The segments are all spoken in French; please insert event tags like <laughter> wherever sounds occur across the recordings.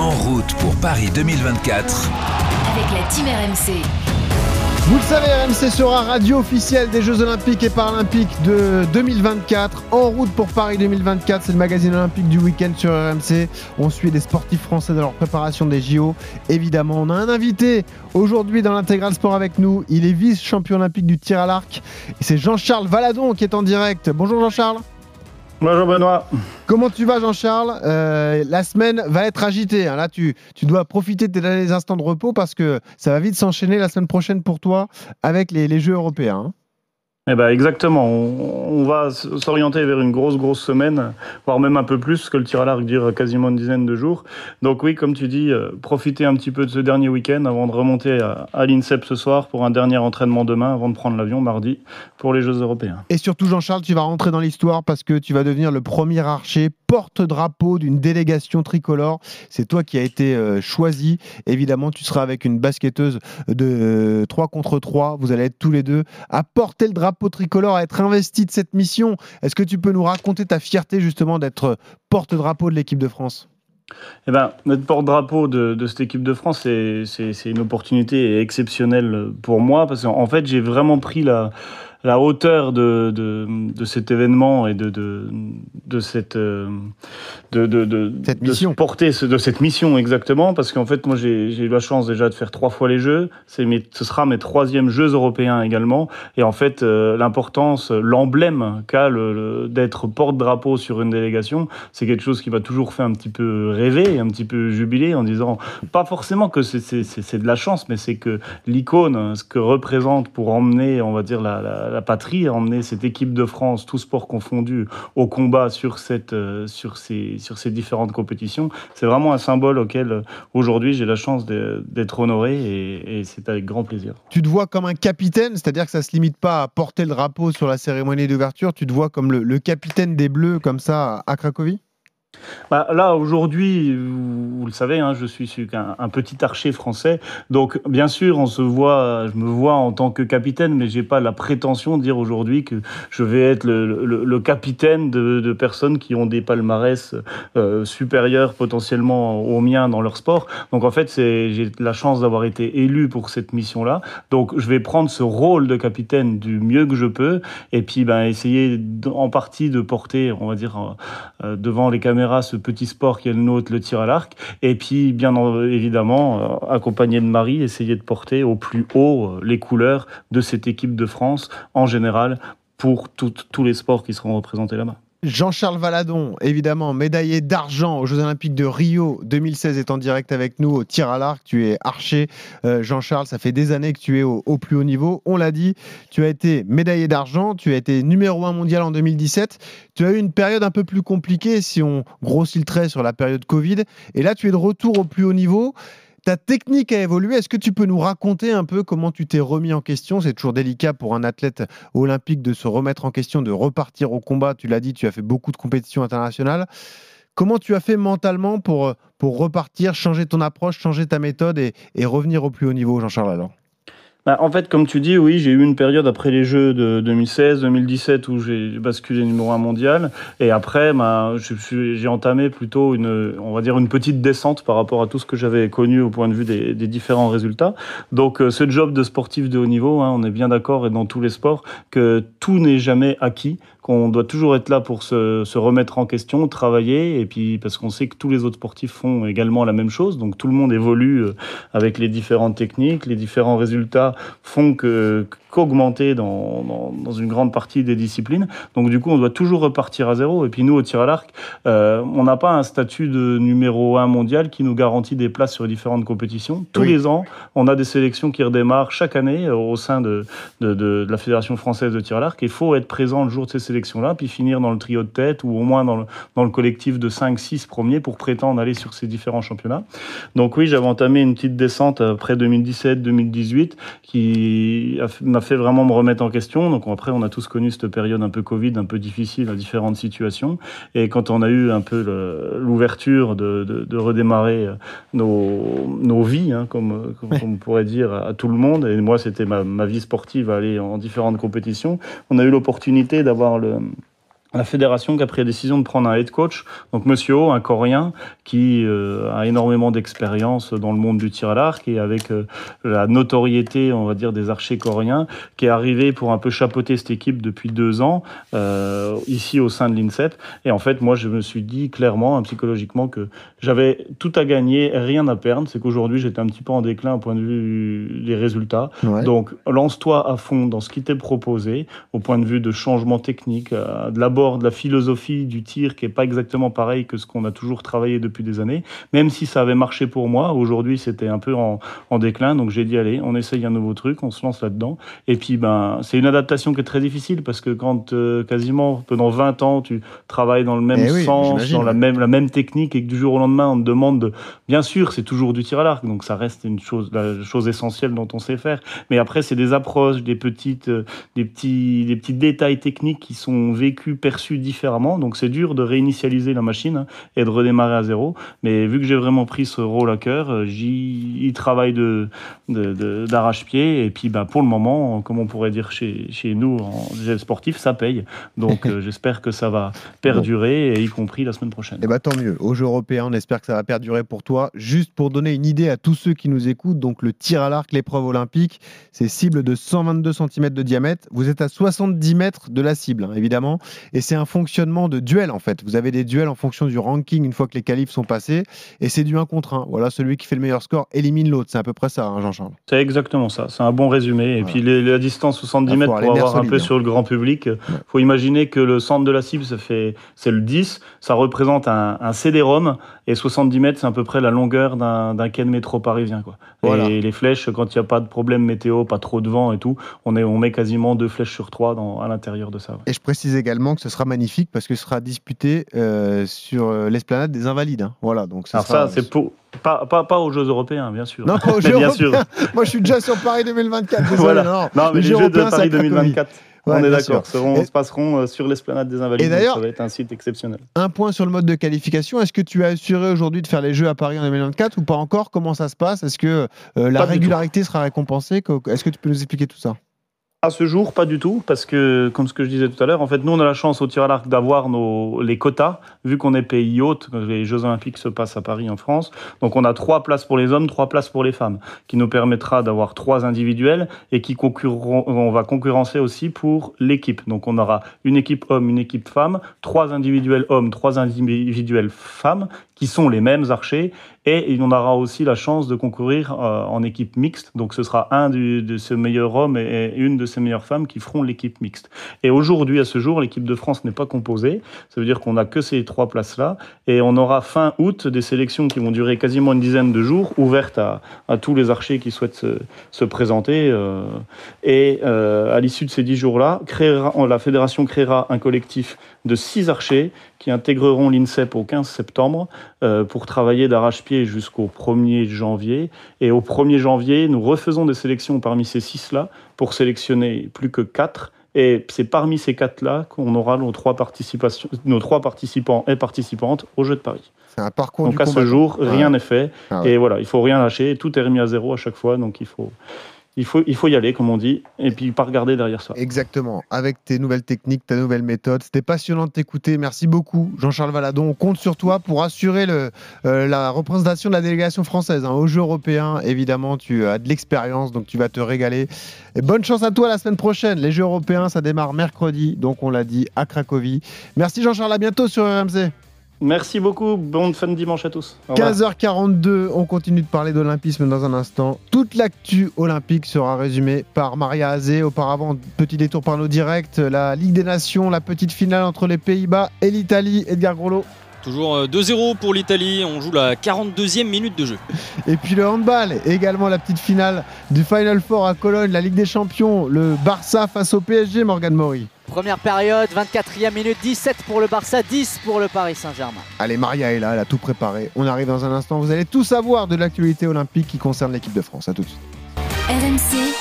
En route pour Paris 2024. Avec la Team RMC. Vous le savez, RMC sera radio officielle des Jeux Olympiques et Paralympiques de 2024. En route pour Paris 2024, c'est le magazine olympique du week-end sur RMC. On suit les sportifs français dans leur préparation des JO. Évidemment, on a un invité aujourd'hui dans l'intégral sport avec nous. Il est vice-champion olympique du tir à l'arc. Et c'est Jean-Charles Valadon qui est en direct. Bonjour Jean-Charles. Bonjour Benoît. Comment tu vas Jean-Charles euh, La semaine va être agitée. hein. Là, tu, tu dois profiter de tes derniers instants de repos parce que ça va vite s'enchaîner la semaine prochaine pour toi avec les, les Jeux européens. hein. Eh ben exactement, on, va s'orienter vers une grosse grosse semaine, voire même un peu plus, que le tir à l'arc dure quasiment une dizaine de jours. Donc oui, comme tu dis, euh, profitez un petit peu de ce dernier week-end avant de remonter à, l'INSEP ce soir pour un dernier entraînement demain, avant de prendre l'avion mardi pour les Jeux européens. Et surtout, Jean-Charles, tu vas rentrer dans l'histoire parce que tu vas devenir le premier archer porte-drapeau d'une délégation tricolore. C'est toi qui as été euh, choisi. Évidemment, tu seras avec une basketteuse de 3 contre 3. Vous allez être tous les deux à porter le drapeau tricolore, à être investi de cette mission. Est-ce que tu peux nous raconter ta fierté justement d'être porte-drapeau de l'équipe de France? Eh ben, notre porte-drapeau de, de cette équipe de France, c'est- une opportunité exceptionnelle pour moi, parce qu'en en fait, j'ai vraiment pris la, la hauteur de, de, de cet événement et de, de, de cette, euh, de, de, de, Cette mission. de cette mission exactement, parce qu'en fait, moi, j'ai j'ai eu la chance déjà de faire trois fois les Jeux. C'est mes, ce sera mes troisièmes Jeux européens également, et en fait, euh, l'importance, l'emblème qu'a le- le- d'être porte-drapeau sur une délégation, c'est quelque chose qui m'a toujours fait un petit peu rêver, un petit peu jubiler en disant, pas forcément que c'est- c'est c'est- c'est de la chance, mais c'est que l'icône, ce que représente pour emmener, on va dire, la, la- la patrie, emmener cette équipe de France, tout sport confondu, au combat sur, cette, euh, sur, ces, sur ces différentes compétitions, c'est vraiment un symbole auquel euh, aujourd'hui j'ai la chance d'être honoré et, c'est avec grand plaisir. Tu te vois comme un capitaine, c'est-à-dire que ça se limite pas à porter le drapeau sur la cérémonie d'ouverture. Tu te vois comme le capitaine des Bleus, comme ça, à Cracovie? Bah, là, aujourd'hui, vous, le savez, hein, je suis un petit archer français. Donc, bien sûr, on se voit, je me vois en tant que capitaine, mais j'ai pas la prétention de dire aujourd'hui que je vais être le, capitaine de, personnes qui ont des palmarès euh, supérieurs potentiellement aux miens dans leur sport. Donc, en fait, j'ai la chance d'avoir été élu pour cette mission-là. Donc, je vais prendre ce rôle de capitaine du mieux que je peux, et puis, ben, essayer en partie de porter, on va dire, euh, euh, devant les caméras ce petit sport qui est le nôtre, le tir à l'arc. Et puis, bien en- évidemment, euh, accompagné de Marie, essayer de porter au plus haut euh, les couleurs de cette équipe de France en général pour tous les sports qui seront représentés là-bas. Jean-Charles Valadon, évidemment, médaillé d'argent aux Jeux Olympiques de Rio 2016, est en direct avec nous au tir à l'arc. Tu es archer. Euh, Jean-Charles, ça fait des années que tu es au, au plus haut niveau. On l'a dit, tu as été médaillé d'argent, tu as été numéro un mondial en 2017. Tu as eu une période un peu plus compliquée si on grossit le trait sur la période Covid. Et là, tu es de retour au plus haut niveau. Ta technique a évolué. Est-ce que tu peux nous raconter un peu comment tu t'es remis en question? C'est toujours délicat pour un athlète olympique de se remettre en question, de repartir au combat. Tu l'as dit, tu as fait beaucoup de compétitions internationales. Comment tu as fait mentalement pour, pour repartir, changer ton approche, changer ta méthode et, revenir au plus haut niveau, Jean-Charles alors Bah, en fait, comme tu dis, oui, j'ai eu une période après les Jeux de 2016-2017 où j'ai basculé numéro un mondial. Et après, bah, j'ai entamé plutôt une, on va dire, une petite descente par rapport à tout ce que j'avais connu au point de vue des, des différents résultats. Donc, euh, ce job de sportif de haut niveau, hein, on est bien d'accord, et dans tous les sports, que tout n'est jamais acquis, qu'on doit toujours être là pour se, remettre en question, travailler, et puis parce qu'on sait que tous les autres sportifs font également la même chose. Donc, tout le monde évolue euh, avec les différentes techniques, les différents résultats font que qu'augmenter dans, dans, dans une grande partie des disciplines. Donc du coup, on doit toujours repartir à zéro. Et puis nous, au tir à l'arc, euh, on n'a pas un statut de numéro un mondial qui nous garantit des places sur les différentes compétitions. Tous Oui. les ans, on a des sélections qui redémarrent chaque année euh, au sein de, de, de, de la Fédération française de tir à l'arc. Il faut être présent le jour de ces sélections-là, puis finir dans le trio de tête ou au moins dans le, dans le collectif de 5-6 premiers pour prétendre aller sur ces différents championnats. Donc oui, j'avais entamé une petite descente après 2017-2018 qui a fait- m'a fait vraiment me remettre en question. Donc après, on a tous connu cette période un peu Covid, un peu difficile à différentes situations. Et quand on a eu un peu l'ouverture de, de- de redémarrer euh, nos, nos vies, hein, comme, on pourrait dire à, à tout le monde, et moi c'était ma, ma vie sportive à aller en différentes compétitions, on a eu l'opportunité d'avoir le la fédération qui a pris la décision de prendre un head coach, donc Monsieur O, un Coréen qui euh, a énormément d'expérience dans le monde du tir à l'arc et avec euh, la notoriété, on va dire, des archers coréens, qui est arrivé pour un peu chapeauter cette équipe depuis deux ans euh, ici au sein de l'INSEP. Et en fait, moi, je me suis dit clairement, hein, psychologiquement, que j'avais tout à gagner, rien à perdre. C'est qu'aujourd'hui, j'étais un petit peu en déclin au point de vue des résultats. Ouais. Donc, lance-toi à fond dans ce qui t'est proposé, au point de vue de changement technique, euh, de de la philosophie du tir qui est pas exactement pareil que ce qu'on a toujours travaillé depuis des années. Même si ça avait marché pour moi, aujourd'hui c'était un peu en, en déclin, donc j'ai dit allez, on essaye un nouveau truc, on se lance là-dedans. Et puis ben, c'est une adaptation qui est très difficile parce que quand euh, quasiment pendant 20 ans tu travailles dans le même Eh sens, dans la même la même technique et que du jour au lendemain on te demande, de... bien sûr c'est toujours du tir à l'arc, donc ça reste une chose la chose essentielle dont on sait faire. Mais après c'est des approches, des petites euh, des petits, des petits détails techniques qui sont vécus, perçus différemment. Donc c'est dur de réinitialiser la machine hein, et de redémarrer à zéro. Mais vu que j'ai vraiment pris ce rôle à cœur, euh, j'y travaille de, d'arrache-pied. Et puis bah, pour le moment, comme on pourrait dire chez, chez nous en gel sportif, ça paye. Donc euh, <laughs> j'espère que ça va perdurer, et y compris la semaine prochaine. Eh ben, tant mieux. Aux Jeux européens, on espère que ça va perdurer pour toi. Juste pour donner une idée à tous ceux qui nous écoutent, donc le tir à l'arc, l'épreuve olympique, c'est cible de 122 cm de diamètre. Vous êtes à 70 mètres de la cible, hein, évidemment. Et c'est un fonctionnement de duel, en fait. Vous avez des duels en fonction du ranking une fois que les qualifs sont passés. Et c'est du 1 contre 1. Voilà, celui qui fait le meilleur score élimine l'autre. C'est à peu près ça, hein, Jean-Charles. C'est exactement ça, c'est un bon résumé. Et Voilà. puis les- la distance 70 Ah, mètres pour avoir un peu hein. sur le grand public, faut imaginer que le centre de la cible, ça fait, c'est le 10, ça représente un, un CD-ROM, et 70 mètres, c'est à peu près la longueur d'un d'un quai de métro parisien. Quoi. Voilà. Et les flèches, quand il n'y a pas de problème météo, pas trop de vent et tout, on, est, on met quasiment deux flèches sur trois dans, à l'intérieur de ça. ouais. Et je précise également que ce sera magnifique parce que ce sera disputé euh, sur euh, l'esplanade des Invalides. hein. Voilà, donc Alors sera- ça, c'est pour... Pas, pas, pas aux Jeux européens, bien sûr. Non, pas aux <laughs> Mais Jeux bien sûr. Moi, je suis déjà sur Paris 2024. Désolé, Voilà. non. Non, mais les, Jeux, de c'est à Paris Cracovie. 2024, Ouais, on est d'accord, seront- Et- se passeront euh, sur l'esplanade des Invalides. Et d'ailleurs- ça va être un site exceptionnel. Un point sur le mode de qualification. Est-ce que tu as assuré aujourd'hui de faire les Jeux à Paris en 2024 ou pas encore? Comment ça se passe? Est-ce que euh, la régularité sera récompensée? Co- Est-ce que tu peux nous expliquer tout ça? À ce jour, pas du tout, parce que, comme ce que je disais tout à l'heure, en fait, nous, on a la chance au tir à l'arc d'avoir nos, les quotas, vu qu'on est pays hôte, les Jeux Olympiques se passent à Paris, en France. Donc, on a trois places pour les hommes, trois places pour les femmes, qui nous permettra d'avoir trois individuels et qui concurreront, on va concurrencer aussi pour l'équipe. Donc, on aura une équipe homme, une équipe femme, trois individuels hommes, trois individuels femmes, qui sont les mêmes archers, et on aura aussi la chance de concourir euh, en équipe mixte. Donc ce sera un de ses meilleurs hommes et, une de ses meilleures femmes qui feront l'équipe mixte. Et aujourd'hui, à ce jour, l'équipe de France n'est pas composée. Ça veut dire qu'on n'a que ces trois places-là. Et on aura fin août des sélections qui vont durer quasiment une dizaine de jours, ouvertes à, tous les archers qui souhaitent se, se présenter. euh, et euh, à l'issue de ces dix jours-là, la fédération créera un collectif de six archers qui intégreront l'INSEP au 15 septembre euh, pour travailler d'arrache-pied jusqu'au 1er janvier. Et au 1er janvier, nous refaisons des sélections parmi ces six-là pour sélectionner plus que quatre. Et c'est parmi ces quatre-là qu'on aura nos trois, participations, nos trois participants et participantes au Jeu de Paris. C'est un parcours Donc du à ce jour, rien n'est fait. Ah ouais. Et voilà, il faut rien lâcher. Tout est remis à zéro à chaque fois. Donc il faut, il faut, il faut y aller, comme on dit, et puis pas regarder derrière soi. Exactement, avec tes nouvelles techniques, ta nouvelle méthode. C'était passionnant de t'écouter. Merci beaucoup, Jean-Charles Valadon. On compte sur toi pour assurer le, euh, la représentation de la délégation française hein, aux Jeux européens. Évidemment, tu as de l'expérience, donc tu vas te régaler. Et bonne chance à toi la semaine prochaine. Les Jeux européens, ça démarre mercredi, donc on l'a dit, à Cracovie. Merci Jean-Charles, à bientôt sur RMC. Merci beaucoup. Bon fin de dimanche à tous. Au revoir. 15h42, on continue de parler d'olympisme dans un instant. Toute l'actu olympique sera résumée par Maria Azé. Auparavant, petit détour par nos directs, la Ligue des Nations, la petite finale entre les Pays-Bas et l'Italie. Edgar Grollo. Toujours euh, 2-0 pour l'Italie, on joue la 42e minute de jeu. Et puis le handball, également la petite finale du Final Four à Cologne, la Ligue des Champions, le Barça face au PSG, Morgan Mori. Première période, 24e minute, 17 pour le Barça, 10 pour le Paris Saint-Germain. Allez, Maria est là, elle a tout préparé. On arrive dans un instant, vous allez tout savoir de l'actualité olympique qui concerne l'équipe de France. À tout de suite. RMC,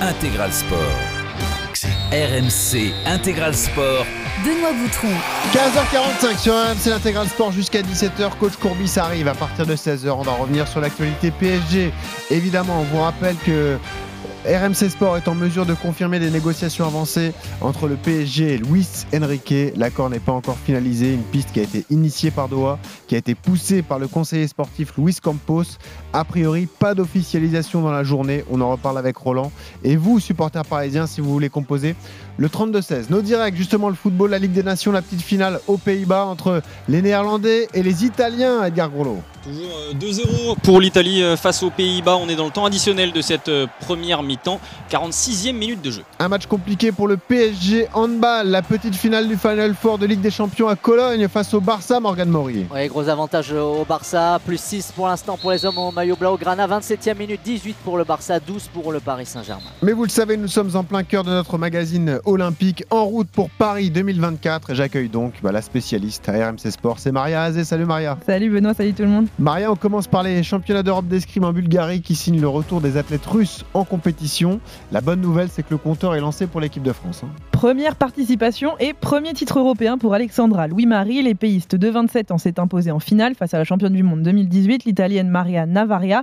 Intégral Sport. RMC Intégral Sport. Benoît Boutron. 15h45 sur RMC l'intégral sport jusqu'à 17h. Coach Courbis arrive à partir de 16h. On va revenir sur l'actualité PSG. Évidemment, on vous rappelle que RMC Sport est en mesure de confirmer des négociations avancées entre le PSG et Luis Enrique. L'accord n'est pas encore finalisé. Une piste qui a été initiée par Doha, qui a été poussée par le conseiller sportif Luis Campos. A priori, pas d'officialisation dans la journée. On en reparle avec Roland. Et vous, supporters parisiens, si vous voulez composer le 32-16. Nos directs, justement, le football, la Ligue des Nations, la petite finale aux Pays-Bas entre les Néerlandais et les Italiens, Edgar Grollo. Toujours euh, 2-0 pour l'Italie euh, face aux Pays-Bas. On est dans le temps additionnel de cette euh, première mi-temps. 46e minute de jeu. Un match compliqué pour le PSG handball, la petite finale du Final Four de Ligue des Champions à Cologne face au Barça, Morgan Maury. Ouais, gros avantage au Barça, plus 6 pour l'instant pour les hommes au maillot Blaugrana, 27e minute, 18 pour le Barça, 12 pour le Paris Saint-Germain. Mais vous le savez, nous sommes en plein cœur de notre magazine olympique, en route pour Paris 2024. Et J'accueille donc bah, la spécialiste à RMC Sport, c'est Maria Azé. Salut Maria. Salut Benoît, salut tout le monde. Maria, on commence par les championnats d'Europe d'escrime en Bulgarie qui signent le retour des athlètes russes en compétition. La bonne nouvelle, c'est que le compteur est lancé pour l'équipe de France. hein. Première participation et premier titre européen pour Alexandra Louis-Marie. Les péistes de 27 ans s'est imposé en finale face à la championne du monde 2018, l'italienne Maria Navaria.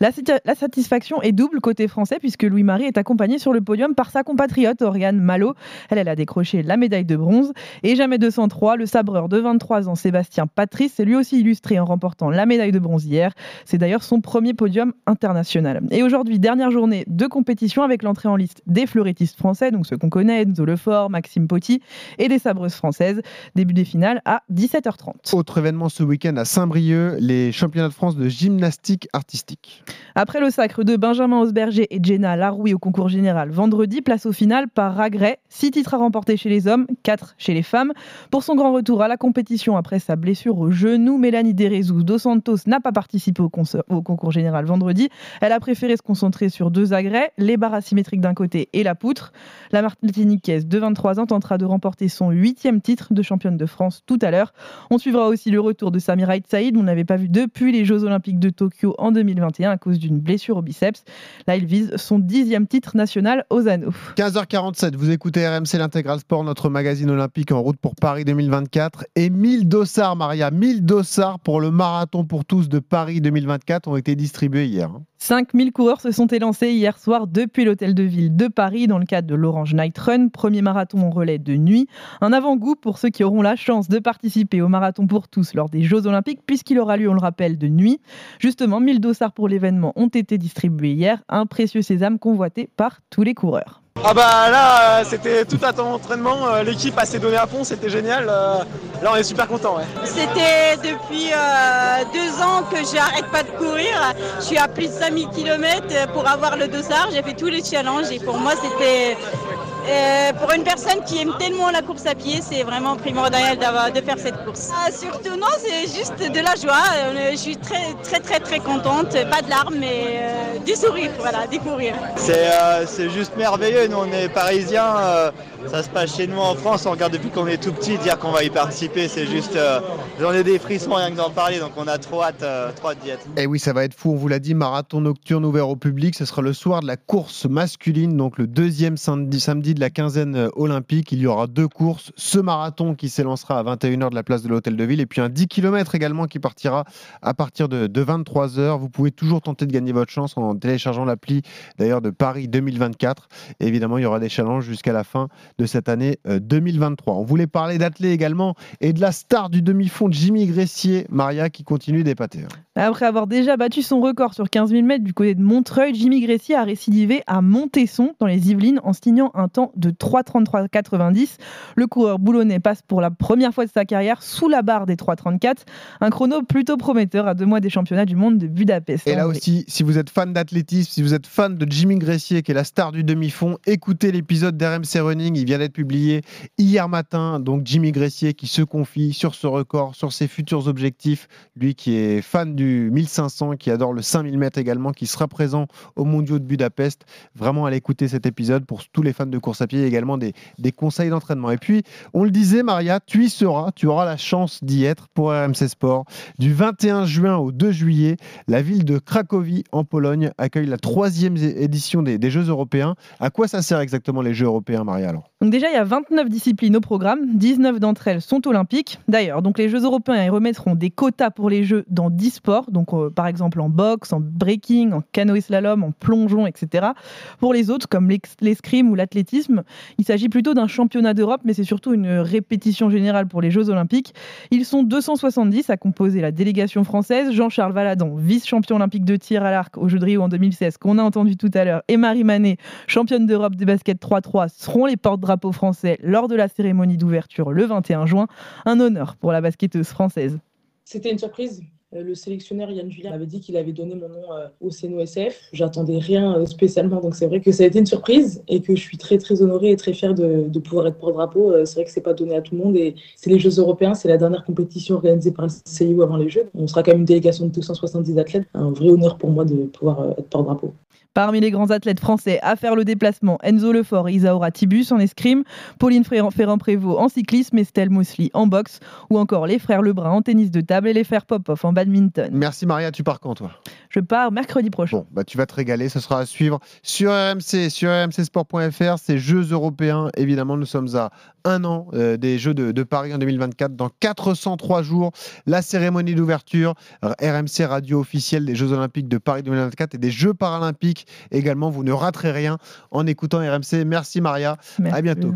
La satisfaction est double côté français puisque Louis-Marie est accompagnée sur le podium par sa compatriote Oriane Malo. Elle, elle a décroché la médaille de bronze. Et jamais 203, le sabreur de 23 ans Sébastien Patrice s'est lui aussi illustré en remportant la médaille de bronze hier. C'est d'ailleurs son premier podium international. Et aujourd'hui, dernière journée de compétition avec l'entrée en liste des fleurettistes français, donc ceux qu'on connaît, Enzo Lefort, Maxime Poty, et des sabreuses françaises. Début des finales à 17h30. Autre événement ce week-end à Saint-Brieuc, les championnats de France de gymnastique artistique. Après le sacre de Benjamin Osberger et Jenna Laroui au concours général vendredi, place au final par Ragret. Six titres à remporter chez les hommes, quatre chez les femmes. Pour son grand retour à la compétition après sa blessure au genou, Mélanie Derezou dos Santos n'a pas participé au, au concours général vendredi. Elle a préféré se concentrer sur deux agrès, les barres asymétriques d'un côté et la poutre. La Martiniquaise de 23 ans tentera de remporter son huitième titre de championne de France tout à l'heure. On suivra aussi le retour de Samira Saïd, on n'avait pas vu depuis les Jeux Olympiques de Tokyo en 2021 à cause d'une blessure au biceps. Là, il vise son dixième titre national aux anneaux. 15h47, vous écoutez RMC l'intégral sport, notre magazine olympique en route pour Paris 2024. Et 1000 dossards, Maria, 1000 dossards pour le marathon pour tous de Paris 2024 ont été distribués hier. hein. 5000 coureurs se sont élancés hier soir depuis l'hôtel de ville de Paris dans le cadre de l'Orange Night Run, premier marathon en relais de nuit. Un avant-goût pour ceux qui auront la chance de participer au marathon pour tous lors des Jeux Olympiques, puisqu'il aura lieu, on le rappelle, de nuit. Justement, 1000 dossards pour l'événement ont été distribués hier, un précieux sésame convoité par tous les coureurs. Ah bah là, euh, c'était tout un temps d'entraînement, euh, l'équipe a s'est donné à fond, c'était génial. euh, Là, on est super content. C'était depuis deux ans que j'arrête pas de courir. Je suis à plus de 5000 km pour avoir le dossard. J'ai fait tous les challenges et pour moi, c'était. Euh, pour une personne qui aime tellement la course à pied, c'est vraiment primordial de faire cette course. Ah, surtout, non, c'est juste de la joie. Euh, Je suis très, très, très, très contente. Pas de larmes, mais euh, du sourire, voilà, du courir. C'est euh, c'est juste merveilleux, nous on est parisiens, euh, ça se passe chez nous en France, on regarde depuis qu'on est tout petit, dire qu'on va y participer, c'est juste, euh, j'en ai des frissons rien que d'en parler, donc on a trop hâte, euh, trop hâte d'y être. Et oui, ça va être fou, on vous l'a dit, marathon nocturne ouvert au public. Ce sera le soir de la course masculine, donc le deuxième samedi, samedi de la quinzaine euh, olympique. Il y aura deux courses. Ce marathon qui s'élancera à 21h de la place de l'Hôtel de Ville, et puis un 10 km également qui partira à partir de, de 23h. Vous pouvez toujours tenter de gagner votre chance en téléchargeant l'appli d'ailleurs de Paris 2024. Et évidemment, il y aura des challenges jusqu'à la fin de cette année euh, 2023. On voulait parler d'athlètes également et de la star du demi-fond, Jimmy Gressier, Maria, qui continue d'épater. hein. Après avoir déjà battu son record sur 15 000 mètres du côté de Montreuil, Jimmy Gressier a récidivé à Montesson dans les Yvelines en signant un temps de 3,33,90. Le coureur boulonnais passe pour la première fois de sa carrière sous la barre des 3,34. Un chrono plutôt prometteur à deux mois des championnats du monde de Budapest. Et là aussi, si vous êtes fan d'athlétisme, si vous êtes fan de Jimmy Gressier, qui est la star du demi-fond, écoutez l'épisode d'RMC Running. Il vient d'être publié hier matin. Donc, Jimmy Gressier qui se confie sur ce record, sur ses futurs objectifs. Lui qui est fan du 1500, qui adore le 5000 mètres également, qui sera présent au Mondiaux de Budapest. Vraiment, allez écouter cet épisode pour tous les fans de course et également des, conseils d'entraînement. Et puis, on le disait, Maria, tu y seras, tu auras la chance d'y être pour RMC Sport. Du 21 juin au 2 juillet, la ville de Cracovie, en Pologne, accueille la troisième édition des, des Jeux européens. À quoi ça sert exactement les Jeux européens, Maria alors? Donc déjà, il y a 29 disciplines au programme, 19 d'entre elles sont olympiques. D'ailleurs, donc les Jeux européens remettront des quotas pour les Jeux dans 10 sports, donc euh, par exemple en boxe, en breaking, en canoë slalom, en plongeon, etc. Pour les autres, comme l'escrime ou l'athlétisme, il s'agit plutôt d'un championnat d'Europe, mais c'est surtout une répétition générale pour les Jeux olympiques. Ils sont 270 à composer la délégation française. Jean-Charles Valadon, vice-champion olympique de tir à l'arc aux Jeux de Rio en 2016, qu'on a entendu tout à l'heure, et Marie Manet, championne d'Europe de basket 3-3, seront les porte-drapeaux français lors de la cérémonie d'ouverture le 21 juin. Un honneur pour la basketteuse française. C'était une surprise. Euh, Le sélectionneur Yann Julien avait dit qu'il avait donné mon nom euh, au CNOSF. J'attendais rien euh, spécialement, donc c'est vrai que ça a été une surprise et que je suis très très honorée et très fière de, pouvoir être porte-drapeau. C'est vrai que c'est pas donné à tout le monde et c'est les Jeux européens, c'est la dernière compétition organisée par le CIO avant les Jeux. On sera quand même une délégation de 270 athlètes. Un vrai honneur pour moi de pouvoir être porte-drapeau. Parmi les grands athlètes français à faire le déplacement, Enzo Lefort et Isaora Tibus en escrime, Pauline Ferrand- Ferrand-Prévot en cyclisme, Estelle Mosley en boxe, ou encore les frères Lebrun en tennis de table et les frères Popov en badminton. Merci Maria, tu pars quand toi? Je pars mercredi prochain. Bon, bah tu vas te régaler, ce sera à suivre sur RMC, sur rmcsport.fr, ces Jeux européens. Évidemment, nous sommes à un an euh, des Jeux de, de Paris en 2024. Dans 403 jours, la cérémonie d'ouverture, RMC radio officielle des Jeux olympiques de Paris 2024 et des Jeux paralympiques également. Vous ne raterez rien en écoutant RMC. Merci Maria, Merci. à bientôt.